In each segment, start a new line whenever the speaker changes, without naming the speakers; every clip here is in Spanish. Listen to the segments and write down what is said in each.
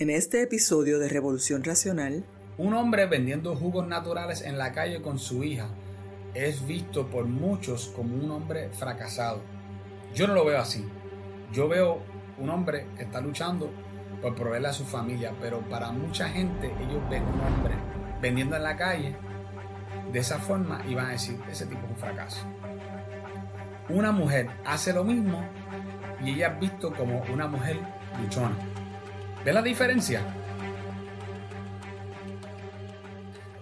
En este episodio de Revolución Racional,
un hombre vendiendo jugos naturales en la calle con su hija es visto por muchos como un hombre fracasado. Yo no lo veo así. Yo veo un hombre que está luchando por proveerle a su familia, pero para mucha gente ellos ven un hombre vendiendo en la calle de esa forma y van a decir, ese tipo es un fracaso. Una mujer hace lo mismo y ella es visto como una mujer luchona. ¿Ve la diferencia?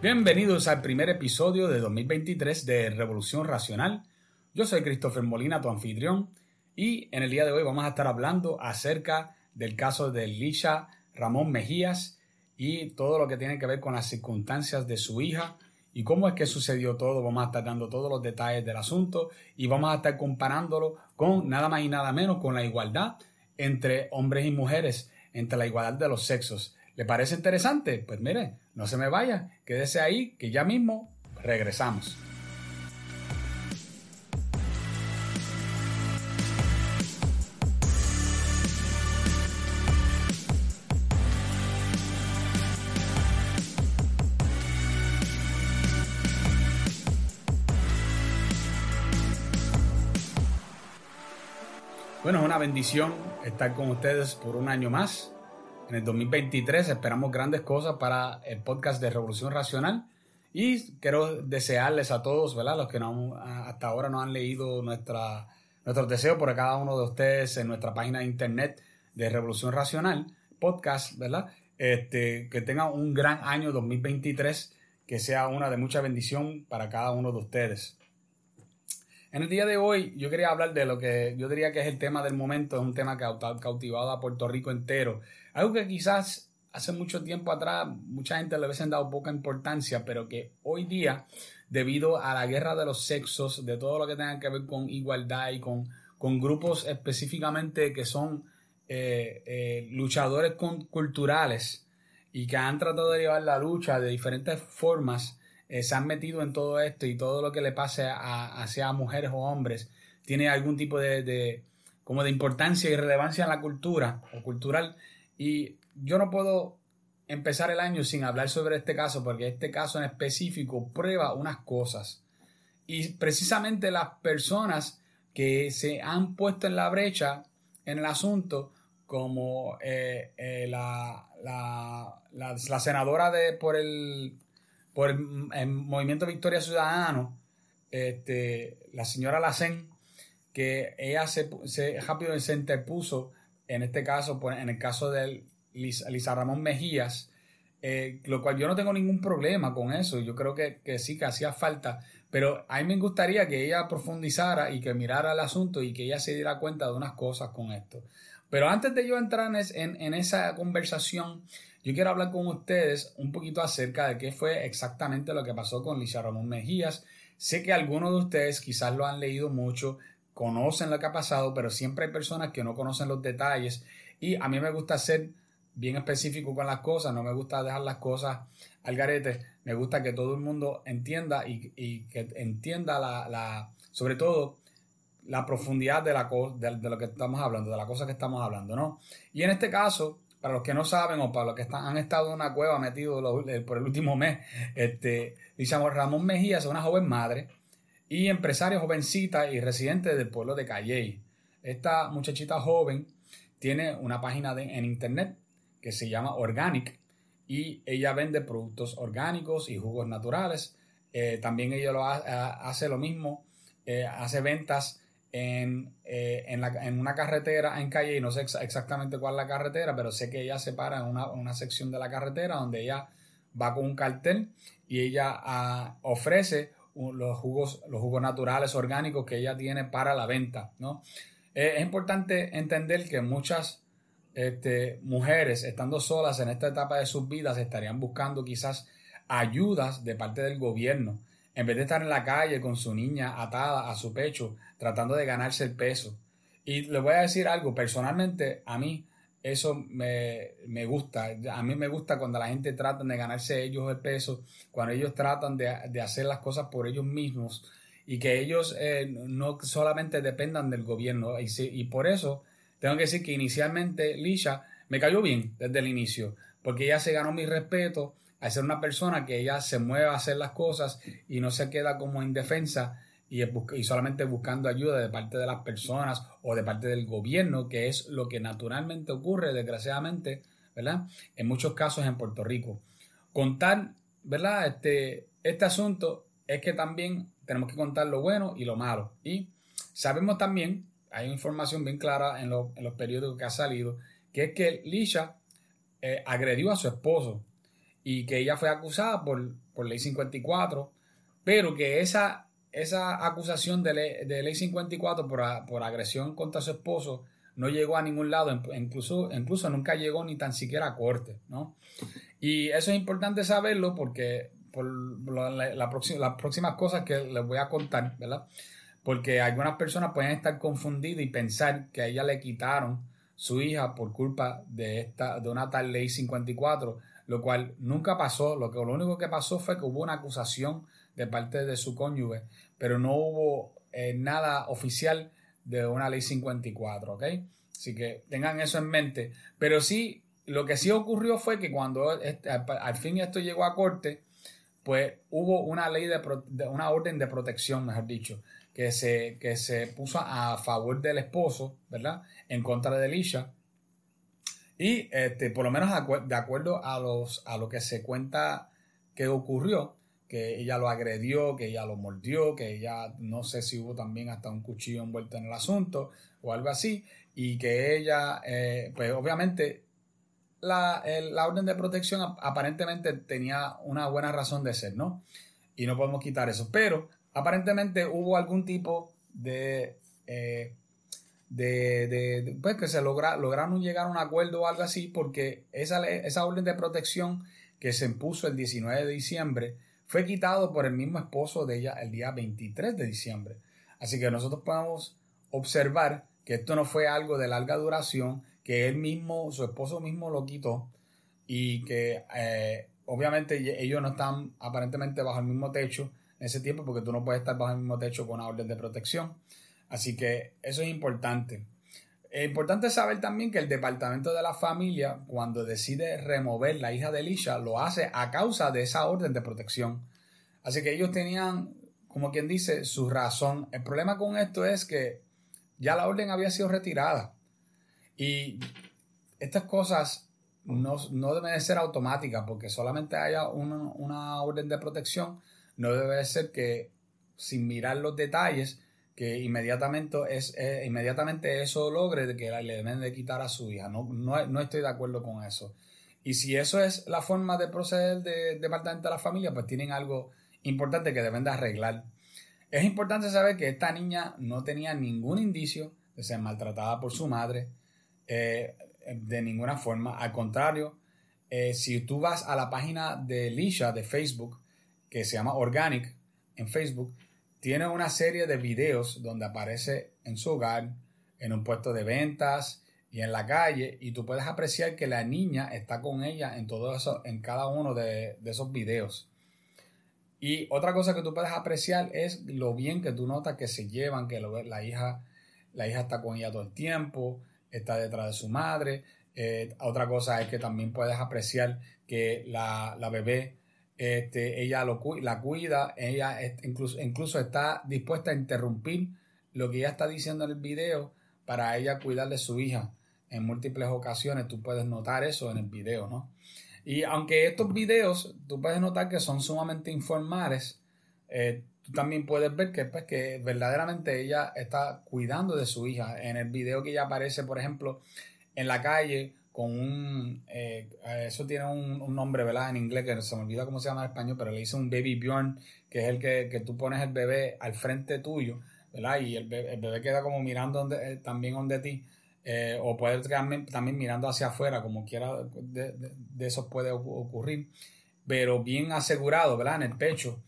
Bienvenidos al primer episodio de 2023 de Revolución Racional. Yo soy Christopher Molina, tu anfitrión, y en el día de hoy vamos a estar hablando acerca del caso de Lisha Ramón Mejías y todo lo que tiene que ver con las circunstancias de su hija y cómo es que sucedió todo. Vamos a estar dando todos los detalles del asunto y vamos a estar comparándolo con nada más y nada menos con la igualdad entre hombres y mujeres entre la igualdad de los sexos. ¿Le parece interesante? Pues mire, no se me vaya, quédese ahí, que ya mismo regresamos. Bueno, es una bendición estar con ustedes por un año más. En el 2023 esperamos grandes cosas para el podcast de Revolución Racional. Y quiero desearles a todos, ¿verdad? Los que no, hasta ahora no han leído nuestra, nuestros deseos por cada uno de ustedes en nuestra página de internet de Revolución Racional, podcast, ¿verdad? Este, que tengan un gran año 2023, que sea una de mucha bendición para cada uno de ustedes. En el día de hoy yo quería hablar de lo que yo diría que es el tema del momento, es un tema que ha cautivado a Puerto Rico entero. Algo que quizás hace mucho tiempo atrás mucha gente le hubiesen dado poca importancia, pero que hoy día, debido a la guerra de los sexos, de todo lo que tenga que ver con igualdad y con, con grupos específicamente que son eh, eh, luchadores culturales y que han tratado de llevar la lucha de diferentes formas, eh, se han metido en todo esto y todo lo que le pase a, a mujeres o hombres tiene algún tipo de, como de importancia y relevancia en la cultura o cultural. Y yo no puedo empezar el año sin hablar sobre este caso porque este caso en específico prueba unas cosas. Y precisamente las personas que se han puesto en la brecha en el asunto como eh, eh, la, la, la, senadora de, por el por el, Movimiento Victoria Ciudadano, este, la señora Lacen, que ella se, se rápido se interpuso, en este caso, pues, en el caso de Lisa, Ramón Mejías, eh, lo cual yo no tengo ningún problema con eso, yo creo que, sí, que hacía falta, pero a mí me gustaría que ella profundizara y que mirara el asunto y que ella se diera cuenta de unas cosas con esto. Pero antes de yo entrar en, en esa conversación, yo quiero hablar con ustedes un poquito acerca de qué fue exactamente lo que pasó con Lisa Ramón Mejías. Sé que algunos de ustedes quizás lo han leído mucho, conocen lo que ha pasado, pero siempre hay personas que no conocen los detalles y a mí me gusta ser bien específico con las cosas, no me gusta dejar las cosas al garete, me gusta que todo el mundo entienda y, que entienda la, sobre todo la profundidad de, la, de, lo que estamos hablando, de la cosa que estamos hablando, ¿no? Y en este caso, para los que no saben o para los que están, han estado en una cueva metidos por el último mes, este, Ramón Mejía es una joven madre y empresaria jovencita y residente del pueblo de Calley. Esta muchachita joven tiene una página en internet que se llama Organic y ella vende productos orgánicos y jugos naturales. Eh, también ella lo hace lo mismo, eh, hace ventas eh, en, una carretera en calle, y no sé exactamente cuál es la carretera, pero sé que ella se para en una, sección de la carretera donde ella va con un cartel y ella ah, ofrece los jugos, los jugos naturales orgánicos que ella tiene para la venta. ¿no? Eh, es importante entender que muchas este, mujeres, estando solas en esta etapa de sus vidas, estarían buscando quizás ayudas de parte del gobierno en vez de estar en la calle con su niña atada a su pecho, tratando de ganarse el peso. Y le voy a decir algo, personalmente a mí eso me, gusta. A mí me gusta cuando la gente trata de ganarse ellos el peso, cuando ellos tratan de, hacer las cosas por ellos mismos y que ellos eh, no solamente dependan del gobierno. Y, y por eso tengo que decir que inicialmente Lisha me cayó bien desde el inicio, porque ella se ganó mi respeto al ser una persona que ella se mueve a hacer las cosas y no se queda como indefensa y, y solamente buscando ayuda de parte de las personas o de parte del gobierno, que es lo que naturalmente ocurre, desgraciadamente, ¿verdad? En muchos casos en Puerto Rico. Contar, ¿verdad? Este, este asunto es que también tenemos que contar lo bueno y lo malo. Y sabemos también, hay información bien clara en, en los periódicos que ha salido, que es que Lisha eh, agredió a su esposo y que ella fue acusada por, por ley 54, pero que esa, esa acusación de ley, 54 por, por, agresión contra su esposo no llegó a ningún lado, incluso, incluso nunca llegó ni tan siquiera a corte, ¿no? Y eso es importante saberlo porque por la, las próximas cosas que les voy a contar, ¿verdad? Porque algunas personas pueden estar confundidas y pensar que a ella le quitaron su hija por culpa de, esta, de una tal ley 54, lo cual nunca pasó. Lo, que, lo único que pasó fue que hubo una acusación de parte de su cónyuge, pero no hubo eh, nada oficial de una ley 54, ¿ok? Así que tengan eso en mente. Pero sí, lo que sí ocurrió fue que cuando este, al fin esto llegó a corte, pues hubo una ley de, una orden de protección, mejor dicho, que se, que se puso a favor del esposo, ¿verdad? En contra de Elisha. Y este, por lo menos de acuerdo a, los, a lo que se cuenta que ocurrió, que ella lo agredió, que ella lo mordió, que ella no sé si hubo también hasta un cuchillo envuelto en el asunto o algo así, y que ella, eh, pues obviamente la, la, orden de protección aparentemente tenía una buena razón de ser, ¿no? Y no podemos quitar eso, pero aparentemente hubo algún tipo de, eh, de, pues que se logra, lograron llegar a un acuerdo o algo así, porque esa, esa orden de protección que se impuso el 19 de diciembre fue quitado por el mismo esposo de ella el día 23 de diciembre. Así que nosotros podemos observar que esto no fue algo de larga duración, que él mismo, su esposo mismo lo quitó y que eh, obviamente ellos no están aparentemente bajo el mismo techo en ese tiempo porque tú no puedes estar bajo el mismo techo con una orden de protección. Así que eso es importante. Es importante saber también que el departamento de la familia, cuando decide remover la hija de Elisha, lo hace a causa de esa orden de protección. Así que ellos tenían, como quien dice, su razón. El problema con esto es que ya la orden había sido retirada. Y estas cosas no, deben de ser automáticas porque solamente haya una, una orden de protección no debe ser que sin mirar los detalles, que inmediatamente, es, eh, inmediatamente eso logre de que le deben de quitar a su hija. No, no, estoy de acuerdo con eso. Y si eso es la forma de proceder del departamento de la familia, pues tienen algo importante que deben de arreglar. Es importante saber que esta niña no tenía ningún indicio de ser maltratada por su madre, eh, de ninguna forma. Al contrario, eh, si tú vas a la página de Lisha de Facebook, que se llama Organic en Facebook, tiene una serie de videos donde aparece en su hogar, en un puesto de ventas y en la calle, y tú puedes apreciar que la niña está con ella en todo eso, en cada uno de, esos videos. Y otra cosa que tú puedes apreciar es lo bien que tú notas que se llevan, que la hija, la hija está con ella todo el tiempo, está detrás de su madre. Eh, otra cosa es que también puedes apreciar que la, la bebé este, ella lo, la cuida, ella incluso, incluso está dispuesta a interrumpir lo que ella está diciendo en el video para ella cuidar de su hija. En múltiples ocasiones tú puedes notar eso en el video, ¿no? Y aunque estos videos tú puedes notar que son sumamente informales, eh, tú también puedes ver que, pues, que verdaderamente ella está cuidando de su hija. En el video que ella aparece, por ejemplo, en la calle con un, eh, eso tiene un, nombre, ¿verdad? En inglés, que se me olvida cómo se llama en español, pero le dice un baby Bjorn, que es el que, que tú pones el bebé al frente tuyo, ¿verdad? Y el bebé, queda como mirando eh, también donde ti, eh, o puede quedarme también mirando hacia afuera, como quiera, de, de, eso puede ocurrir, pero bien asegurado, ¿verdad? En el pecho.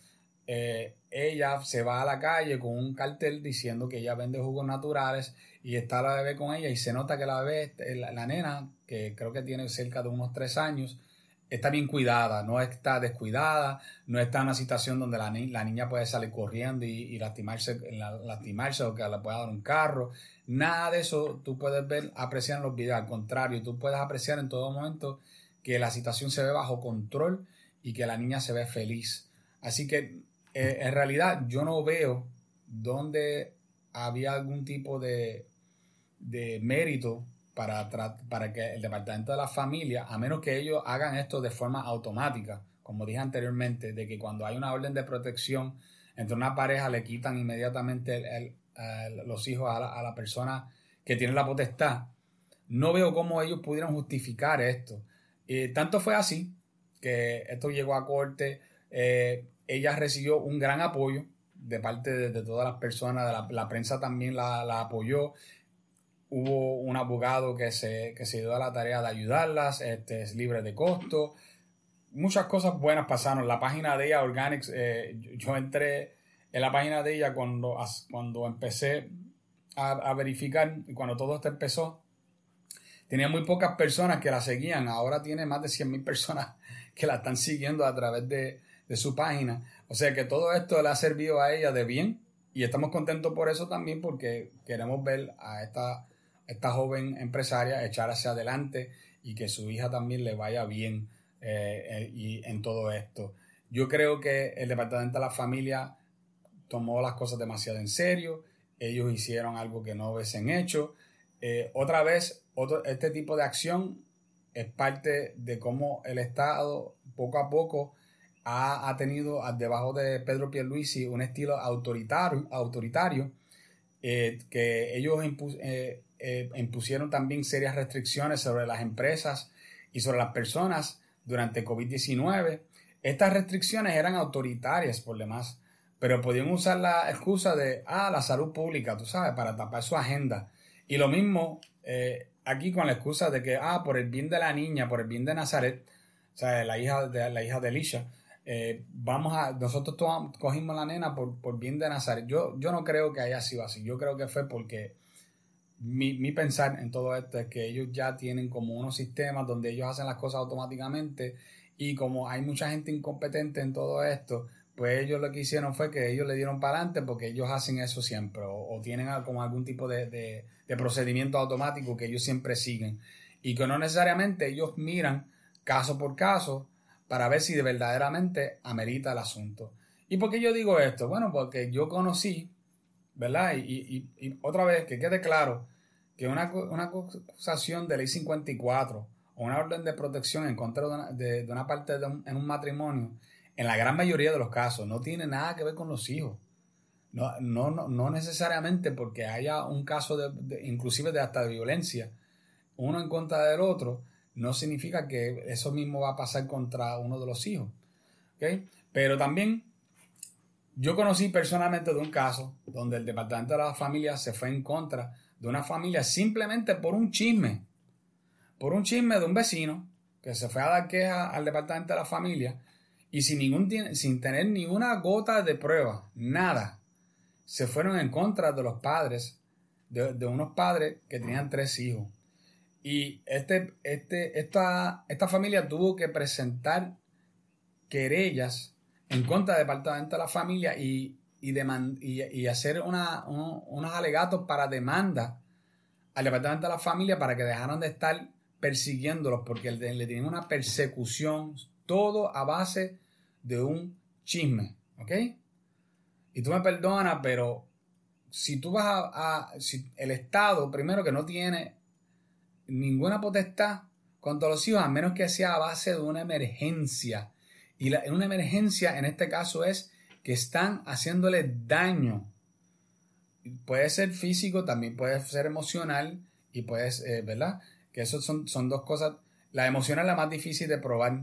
ella se va a la calle con un cartel diciendo que ella vende jugos naturales y está la bebé con ella y se nota que la bebé, la nena, que creo que tiene cerca de unos tres años, está bien cuidada, no está descuidada, no está en una situación donde la, niña puede salir corriendo y, lastimarse, lastimarse o que le pueda dar un carro. Nada de eso tú puedes ver, apreciar en los videos. Al contrario, tú puedes apreciar en todo momento que la situación se ve bajo control y que la niña se ve feliz. Así que eh, en realidad yo no veo dónde había algún tipo de, de mérito para, para que el departamento de la familia, a menos que ellos hagan esto de forma automática, como dije anteriormente, de que cuando hay una orden de protección entre una pareja le quitan inmediatamente los hijos a la, persona que tiene la potestad, no veo cómo ellos pudieron justificar esto. y tanto fue así que esto llegó a corte, eh, ella recibió un gran apoyo de parte de, todas las personas, la, prensa también la, la, apoyó hubo un abogado que se, que se dio a la tarea de ayudarlas, este, es libre de costo. Muchas cosas buenas pasaron. La página de ella, Organics, eh, yo, entré en la página de ella cuando, cuando empecé a, a verificar, cuando todo esto empezó, tenía muy pocas personas que la seguían. Ahora tiene más de 100 mil personas que la están siguiendo a través de, de su página. O sea que todo esto le ha servido a ella de bien y estamos contentos por eso también porque queremos ver a esta esta joven empresaria echar hacia adelante y que su hija también le vaya bien eh, eh, y en todo esto. Yo creo que el Departamento de la Familia tomó las cosas demasiado en serio, ellos hicieron algo que no hubiesen hecho. Eh, otra vez, otro, este tipo de acción es parte de cómo el Estado poco a poco ha, tenido debajo de Pedro Pierluisi un estilo autoritario, autoritario que ellos eh, impusieron también serias restricciones sobre las empresas y sobre las personas durante COVID-19. Estas restricciones eran autoritarias por demás, pero podían usar la excusa de, ah, la salud pública, tú sabes, para tapar su agenda. Y lo mismo eh, aquí con la excusa de que, ah, por el bien de la niña, por el bien de Nazaret, o sea, la hija de, la hija de Elisha, eh, vamos a, nosotros cogimos la nena por, por bien de Nazaret. Yo, yo no creo que haya sido así, yo creo que fue porque mi, pensar en todo esto es que ellos ya tienen como unos sistemas donde ellos hacen las cosas automáticamente y como hay mucha gente incompetente en todo esto, pues ellos lo que hicieron fue que ellos le dieron para adelante porque ellos hacen eso siempre o, tienen como algún tipo de, procedimiento automático que ellos siempre siguen y que no necesariamente ellos miran caso por caso para ver si de verdaderamente amerita el asunto. ¿Y por qué yo digo esto? Bueno, porque yo conocí ¿verdad? Y, otra vez, que quede claro que una, una, acusación de ley 54 o una orden de protección en contra de una, parte de un, en un matrimonio, en la gran mayoría de los casos, no tiene nada que ver con los hijos. No, no, no, necesariamente porque haya un caso de, inclusive de hasta de violencia, uno en contra del otro, no significa que eso mismo va a pasar contra uno de los hijos. Pero también yo conocí personalmente de un caso donde el departamento de la familia se fue en contra de una familia simplemente por un chisme, por un chisme de un vecino que se fue a dar queja al departamento de la familia y sin, ningún, sin tener ninguna gota de prueba, nada, se fueron en contra de los padres, de, unos padres que tenían tres hijos. Y este, este, esta, esta familia tuvo que presentar querellas en contra del Departamento de la Familia y, y, hacer unos alegatos para demanda al Departamento de la Familia para que dejaran de estar persiguiéndolos porque le tienen una persecución, todo a base de un chisme, ¿ok? Y tú me perdonas, pero si tú vas a, si el Estado, primero que no tiene ninguna potestad contra los hijos, a menos que sea a base de una emergencia y la, una emergencia en este caso es que están haciéndole daño. Puede ser físico, también puede ser emocional y puede, ser, ¿verdad? Que eso son, son dos cosas. La emocional es la más difícil de probar,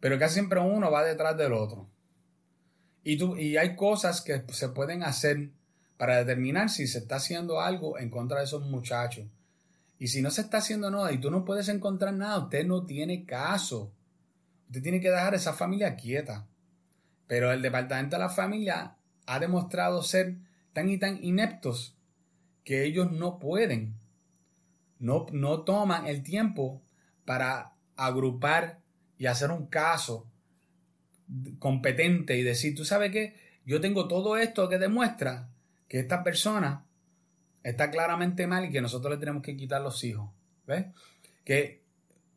pero casi siempre uno va detrás del otro. Y, tú, y hay cosas que se pueden hacer para determinar si se está haciendo algo en contra de esos muchachos. Y si no se está haciendo nada y tú no puedes encontrar nada, usted no tiene caso. Usted tiene que dejar esa familia quieta. Pero el departamento de la familia ha demostrado ser tan y tan ineptos que ellos no pueden, no, no toman el tiempo para agrupar y hacer un caso competente y decir, tú sabes qué, yo tengo todo esto que demuestra que esta persona está claramente mal y que nosotros le tenemos que quitar los hijos. ¿Ves? Que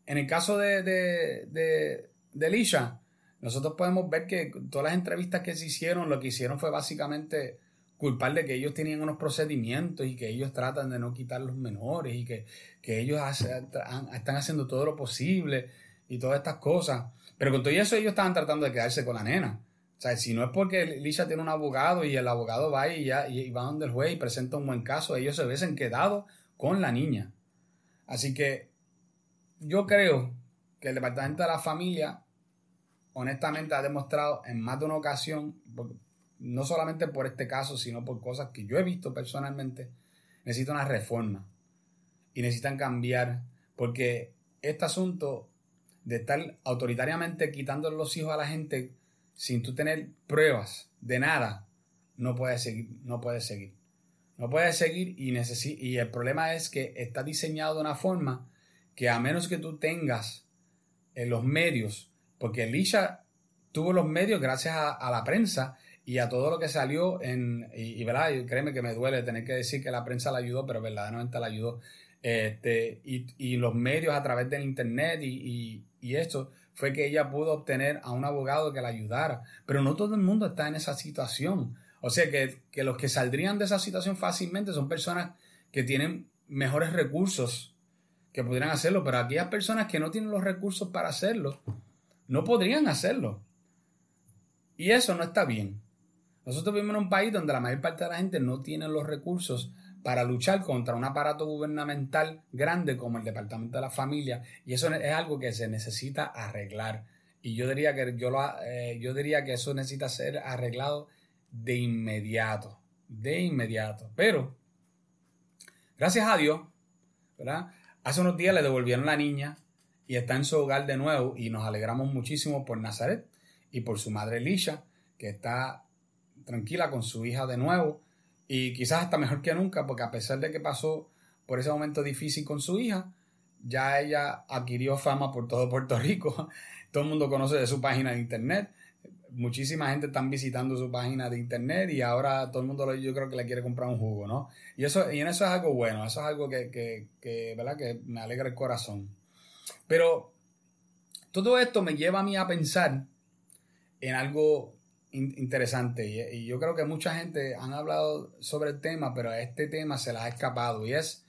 en el caso de, de, de, de Lisha, nosotros podemos ver que todas las entrevistas que se hicieron, lo que hicieron fue básicamente culpar de que ellos tenían unos procedimientos y que ellos tratan de no quitar los menores y que, ellos están haciendo todo lo posible y todas estas cosas. Pero con todo eso ellos estaban tratando de quedarse con la nena. O sea, si no es porque Lisa tiene un abogado y el abogado va y, ya, y va donde el juez y presenta un buen caso, ellos se hubiesen quedado con la niña. Así que yo creo que el Departamento de la Familia honestamente ha demostrado en más de una ocasión, no solamente por este caso, sino por cosas que yo he visto personalmente, necesita una reforma y necesitan cambiar, porque este asunto de estar autoritariamente quitando los hijos a la gente sin tú tener pruebas de nada, no puede seguir, no puede seguir. No puede seguir y, y el problema es que está diseñado de una forma que a menos que tú tengas en los medios, porque Elisha tuvo los medios gracias a la prensa y a todo lo que salió en, y, verdad, créeme que me duele tener que decir que la prensa la ayudó, pero verdaderamente la ayudó. Este, y, los medios a través del internet y, esto fue que ella pudo obtener a un abogado que la ayudara. Pero no todo el mundo está en esa situación. O sea que, que los que saldrían de esa situación fácilmente son personas que tienen mejores recursos que pudieran hacerlo, pero aquellas personas que no tienen los recursos para hacerlo, no podrían hacerlo. Y eso no está bien. Nosotros vivimos en un país donde la mayor parte de la gente no tiene los recursos para luchar contra un aparato gubernamental grande como el Departamento de la Familia y eso es algo que se necesita arreglar. Y yo diría que, yo, lo, eh, yo diría que eso necesita ser arreglado de inmediato, de inmediato. Pero, gracias a Dios, ¿verdad? Hace unos días le devolvieron la niña y está en su hogar de nuevo y nos alegramos muchísimo por Nazaret y por su madre Elisha, que está tranquila con su hija de nuevo y quizás hasta mejor que nunca porque a pesar de que pasó por ese momento difícil con su hija, ya ella adquirió fama por todo Puerto Rico, todo el mundo conoce de su página de internet, muchísima gente está visitando su página de internet y ahora todo el mundo yo creo que le quiere comprar un jugo, ¿no? Y eso, y en eso es algo bueno, eso es algo que, que, que, ¿verdad? que me alegra el corazón. Pero todo esto me lleva a mí a pensar en algo interesante y, yo creo que mucha gente han hablado sobre el tema, pero a este tema se les ha escapado y es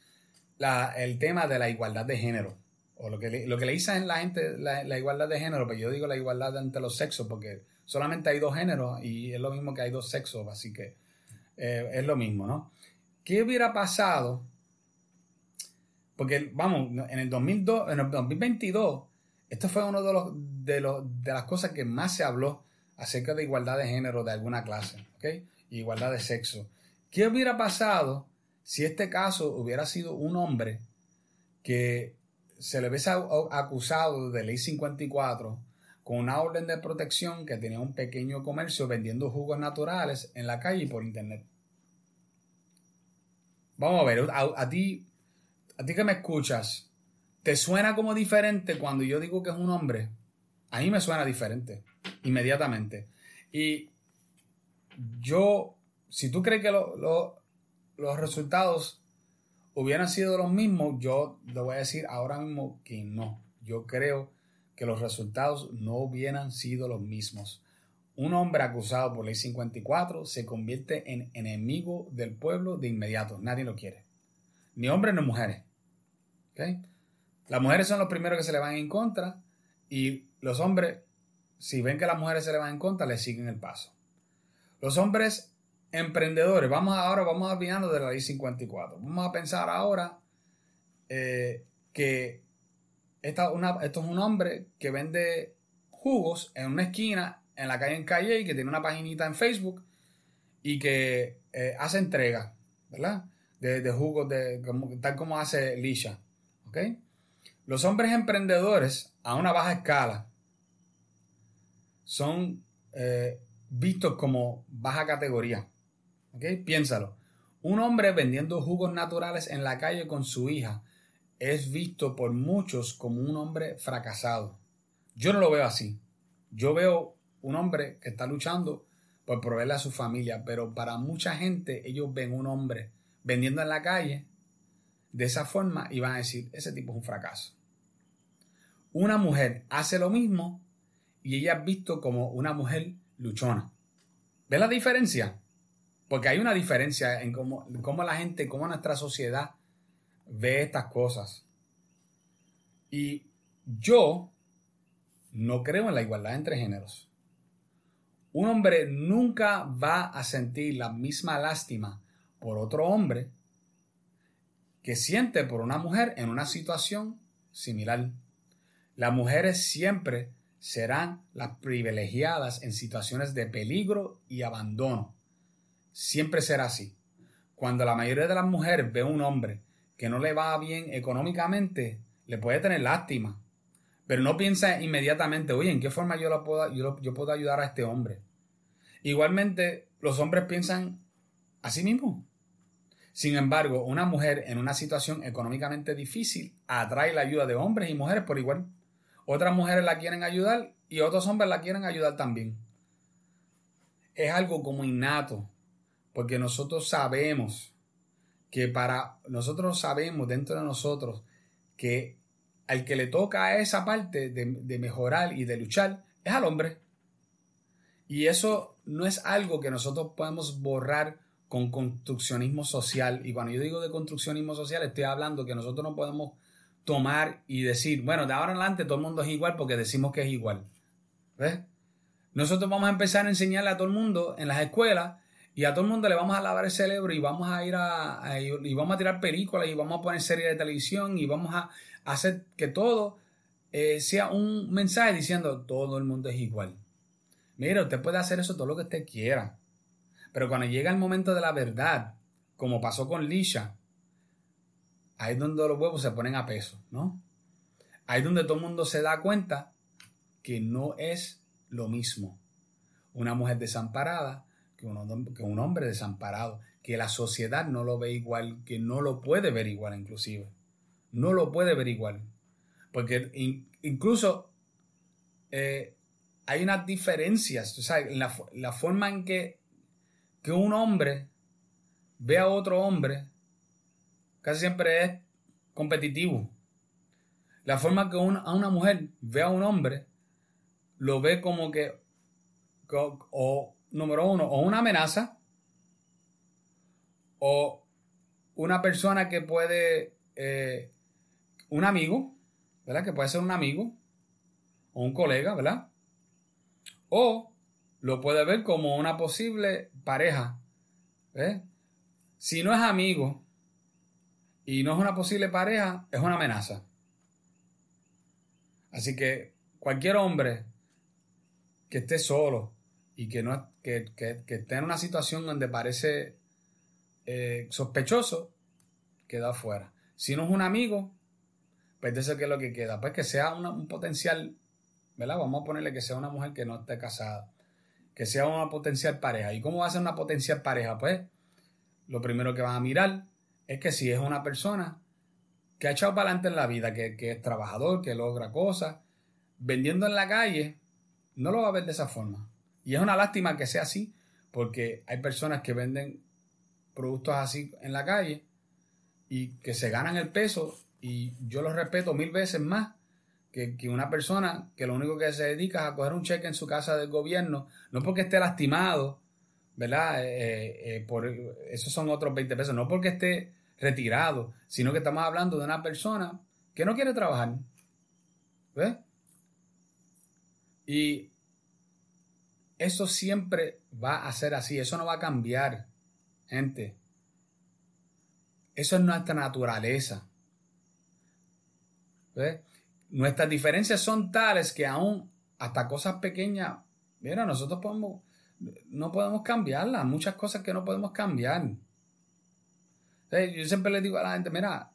la, el tema de la igualdad de género. O lo que le, lo que le dicen la gente la, igualdad de género, pero yo digo la igualdad entre los sexos porque solamente hay dos géneros y es lo mismo que hay dos sexos, así que eh, es lo mismo, ¿no? ¿Qué hubiera pasado? Porque, vamos, en el, 2002, en el 2022, esto fue uno de, los, de, los, de las cosas que más se habló acerca de igualdad de género de alguna clase, ¿ok? Igualdad de sexo. ¿Qué hubiera pasado si este caso hubiera sido un hombre que se le hubiese acusado de ley 54 con una orden de protección que tenía un pequeño comercio vendiendo jugos naturales en la calle y por internet? Vamos a ver, a, ti, a ti que me escuchas, ¿te suena como diferente cuando yo digo que es un hombre? A mí me suena diferente inmediatamente. Y yo, si tú crees que los resultados hubieran sido los mismos, yo le voy a decir ahora mismo que no. Yo creo que los resultados no hubieran sido los mismos. Un hombre acusado por ley 54 se convierte en enemigo del pueblo de inmediato. Nadie lo quiere. Ni hombres ni mujeres. Las mujeres son los primeros que se le van en contra y los hombres si ven que las mujeres se le van en contra, le siguen el paso. Los hombres emprendedores, vamos ahora, vamos a opinando de la ley 54. Vamos a pensar ahora eh, que esta, esto es un hombre que vende jugos en una esquina en la calle en Calle y que tiene una paginita en Facebook y que eh, hace entrega, ¿verdad? De, jugos de, tal como hace Lisha. Los hombres emprendedores a una baja escala son eh, vistos como baja categoría. Piénsalo. Un hombre vendiendo jugos naturales en la calle con su hija es visto por muchos como un hombre fracasado. Yo no lo veo así. Yo veo un hombre que está luchando por proveerle a su familia, pero para mucha gente ellos ven un hombre vendiendo en la calle de esa forma y van a decir, ese tipo es un fracaso. Una mujer hace lo mismo y ella es visto como una mujer luchona. ¿Ves la diferencia? Porque hay una diferencia en cómo, cómo la gente, cómo nuestra sociedad ve estas cosas. Y yo no creo en la igualdad entre géneros. Un hombre nunca va a sentir la misma lástima por otro hombre que siente por una mujer en una situación similar. Las mujeres siempre serán las privilegiadas en situaciones de peligro y abandono. Siempre será así. Cuando la mayoría de las mujeres ve a un hombre que no le va bien económicamente, le puede tener lástima, pero no piensa inmediatamente, oye, ¿en qué forma yo, puedo, yo, puedo ayudar a este hombre? Igualmente, los hombres piensan así mismo. Sin embargo, una mujer en una situación económicamente difícil atrae la ayuda de hombres y mujeres por igual. Otras mujeres la quieren ayudar y otros hombres la quieren ayudar también. Es algo como innato, porque nosotros sabemos que para nosotros sabemos dentro de nosotros que al que le toca esa parte de, mejorar y de luchar es al hombre. Y eso no es algo que nosotros podemos borrar con construccionismo social. Y cuando yo digo de construccionismo social, estoy hablando que nosotros no podemos tomar y decir, bueno, de ahora en adelante todo el mundo es igual porque decimos que es igual. ¿Ves? Nosotros vamos a empezar a enseñarle a todo el mundo en las escuelas y a todo el mundo le vamos a lavar el cerebro y vamos a ir a, y vamos a tirar películas y vamos a poner series de televisión y vamos a hacer que todo eh, sea un mensaje diciendo todo el mundo es igual. Mira, usted puede hacer eso todo lo que usted quiera. Pero cuando llega el momento de la verdad, como pasó con Lisha, ahí es donde los huevos se ponen a peso, ¿no? Ahí es donde todo el mundo se da cuenta que no es lo mismo. Una mujer desamparada que un, hombre desamparado, que la sociedad no lo ve igual, que no lo puede ver igual inclusive no lo puede ver igual. Porque incluso eh, hay unas diferencias, o sea, la, la forma en que, que un hombre ve a otro hombre casi siempre es competitivo. La forma que una, a una mujer ve a un hombre lo ve como que, o número uno, o una amenaza, o una persona que puede eh, un amigo, ¿verdad? Que puede ser un amigo o un colega, ¿verdad? O lo puede ver como una posible pareja. ¿ves? Si no es amigo y no es una posible pareja, es una amenaza. Así que cualquier hombre que esté solo y que, no, que, que, esté en una situación donde parece eh, sospechoso, queda afuera. Si no es un amigo, pues eso qué es lo que queda. Pues que sea un potencial, ¿verdad? Vamos a ponerle que sea una mujer que no esté casada. Que sea una potencial pareja. ¿Y cómo va a ser una potencial pareja? Pues lo primero que van a mirar es que si es una persona que ha echado para adelante en la vida, que, que es trabajador, que logra cosas, vendiendo en la calle, no lo va a ver de esa forma. Y es una lástima que sea así, porque hay personas que venden productos así en la calle y que se ganan el peso y yo lo respeto mil veces más que, una persona que lo único que se dedica es a coger un cheque en su casa del gobierno, no porque esté lastimado, ¿verdad? Eh, eh, por, esos son otros 20 pesos, no porque esté retirado, sino que estamos hablando de una persona que no quiere trabajar. ¿Ves? Y eso siempre va a ser así, eso no va a cambiar, gente. Eso es nuestra naturaleza. Nuestras diferencias son tales que aún hasta cosas pequeñas, mira, nosotros podemos, no podemos cambiarlas, muchas cosas que no podemos cambiar. Yo siempre le digo a la gente, mira,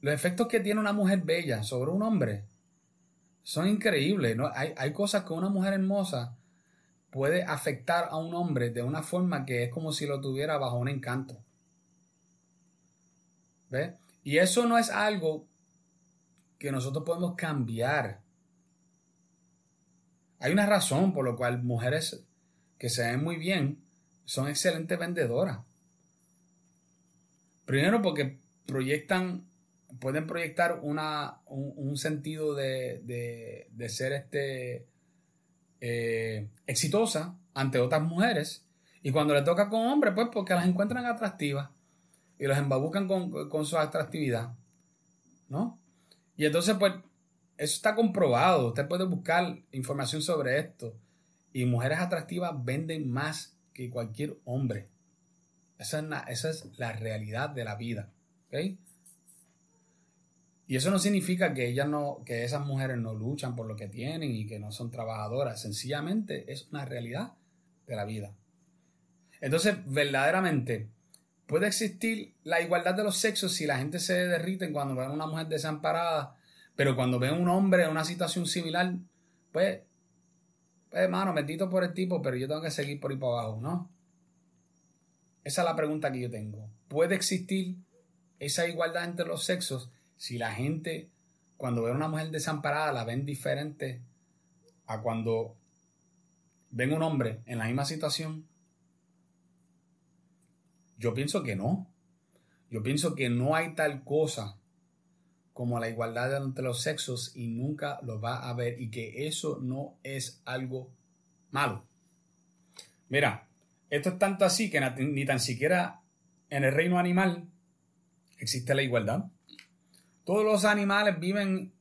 los efectos que tiene una mujer bella sobre un hombre son increíbles. ¿no? Hay, hay cosas que una mujer hermosa puede afectar a un hombre de una forma que es como si lo tuviera bajo un encanto. ¿Ves? Y eso no es algo que nosotros podemos cambiar. Hay una razón por la cual mujeres que se ven muy bien son excelentes vendedoras. Primero porque proyectan, pueden proyectar una, un, sentido de, ser este, eh, exitosa ante otras mujeres. Y cuando le toca con hombres, pues porque las encuentran atractivas y los embabucan con, con su atractividad. ¿No? Y entonces, pues, eso está comprobado. Usted puede buscar información sobre esto. Y mujeres atractivas venden más que cualquier hombre. Esa es la, realidad de la vida. Y eso no significa que ellas no, que esas mujeres no luchan por lo que tienen y que no son trabajadoras. Sencillamente es una realidad de la vida. Entonces, verdaderamente, puede existir la igualdad de los sexos si la gente se derrite cuando ven a una mujer desamparada pero cuando ven un hombre en una situación similar, pues, pues, hermano, bendito por el tipo, pero yo tengo que seguir por ahí para abajo, ¿no? Esa es la pregunta que yo tengo. ¿Puede existir esa igualdad entre los sexos si la gente, cuando ve a una mujer desamparada, la ven diferente a cuando ven un hombre en la misma situación? Yo pienso que no. Yo pienso que no hay tal cosa como la igualdad entre los sexos y nunca lo va a ver y que eso no es algo malo. Mira, esto es tanto así que ni tan siquiera en el reino animal existe la igualdad. Todos los animales viven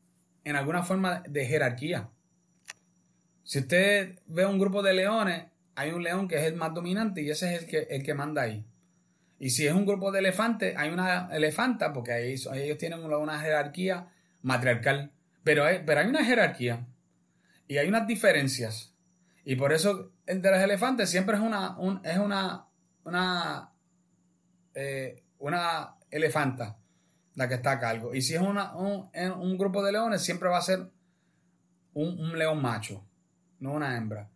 en alguna forma de jerarquía. Si usted ve un grupo de leones, hay un león que es el más dominante y ese es el que, el que manda ahí. Y si es un grupo de elefantes, hay una elefanta, porque ellos tienen una jerarquía matriarcal. Pero hay, pero hay una jerarquía y hay unas diferencias. Y por eso entre los elefantes siempre es una, es una, una, eh, una elefanta la que está a cargo. Y si es un, un grupo de leones, siempre va a ser un, un león macho, no una hembra.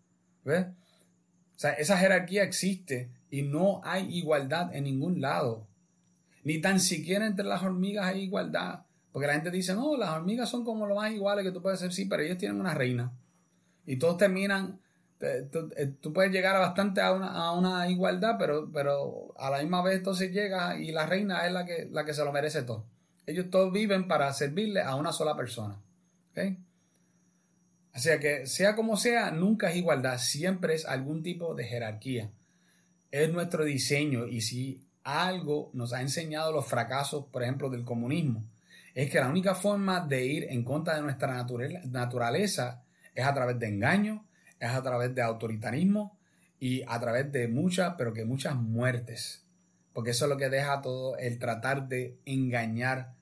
¿Ves? O sea, esa jerarquía existe y no hay igualdad en ningún lado. Ni tan siquiera entre las hormigas hay igualdad. Porque la gente dice, no, las hormigas son como lo más iguales que tú puedes ser, sí, pero ellos tienen una reina. Y todos terminan, eh, tú, puedes llegar a bastante a una, igualdad, pero, pero a la misma vez entonces llega y la reina es la que, la que se lo merece todo. Ellos todos viven para servirle a una sola persona. ¿okay? Así que sea como sea, nunca es igualdad, siempre es algún tipo de jerarquía es nuestro diseño y si algo nos ha enseñado los fracasos, por ejemplo, del comunismo, es que la única forma de ir en contra de nuestra naturaleza es a través de engaño, es a través de autoritarismo y a través de muchas, pero que muchas muertes. Porque eso es lo que deja todo el tratar de engañar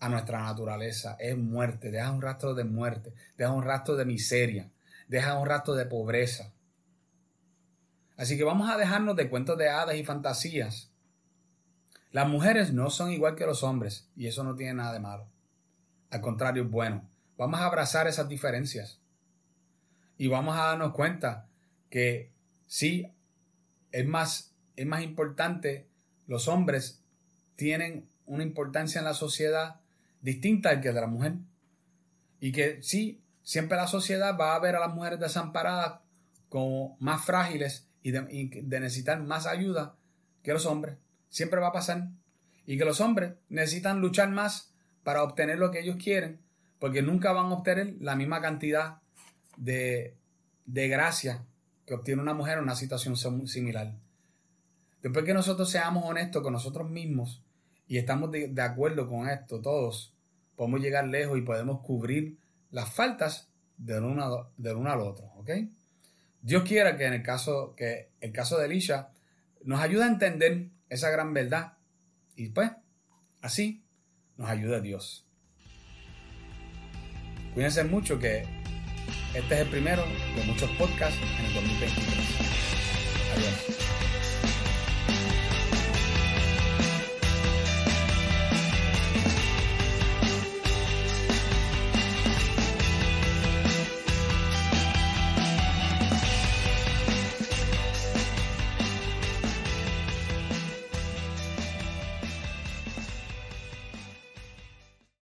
a nuestra naturaleza. Es muerte, deja un rastro de muerte, deja un rastro de miseria, deja un rastro de pobreza. Así que vamos a dejarnos de cuentos de hadas y fantasías. Las mujeres no son igual que los hombres y eso no tiene nada de malo. Al contrario, es bueno. Vamos a abrazar esas diferencias. Y vamos a darnos cuenta que sí, es más, es más importante, los hombres tienen una importancia en la sociedad distinta al que de la mujer. Y que sí, siempre la sociedad va a ver a las mujeres desamparadas como más frágiles y de, necesitar más ayuda que los hombres. Siempre va a pasar. Y que los hombres necesitan luchar más para obtener lo que ellos quieren, porque nunca van a obtener la misma cantidad de, de gracia que obtiene una mujer en una situación similar. Después que nosotros seamos honestos con nosotros mismos y estamos de, de, acuerdo con esto todos, podemos llegar lejos y podemos cubrir las faltas del uno, al otro. Dios quiera que en el caso, que el caso de Elisha nos ayude a entender esa gran verdad. Y pues, así nos ayuda Dios. Cuídense mucho que este es el primero de muchos podcasts en el 2023. Adiós.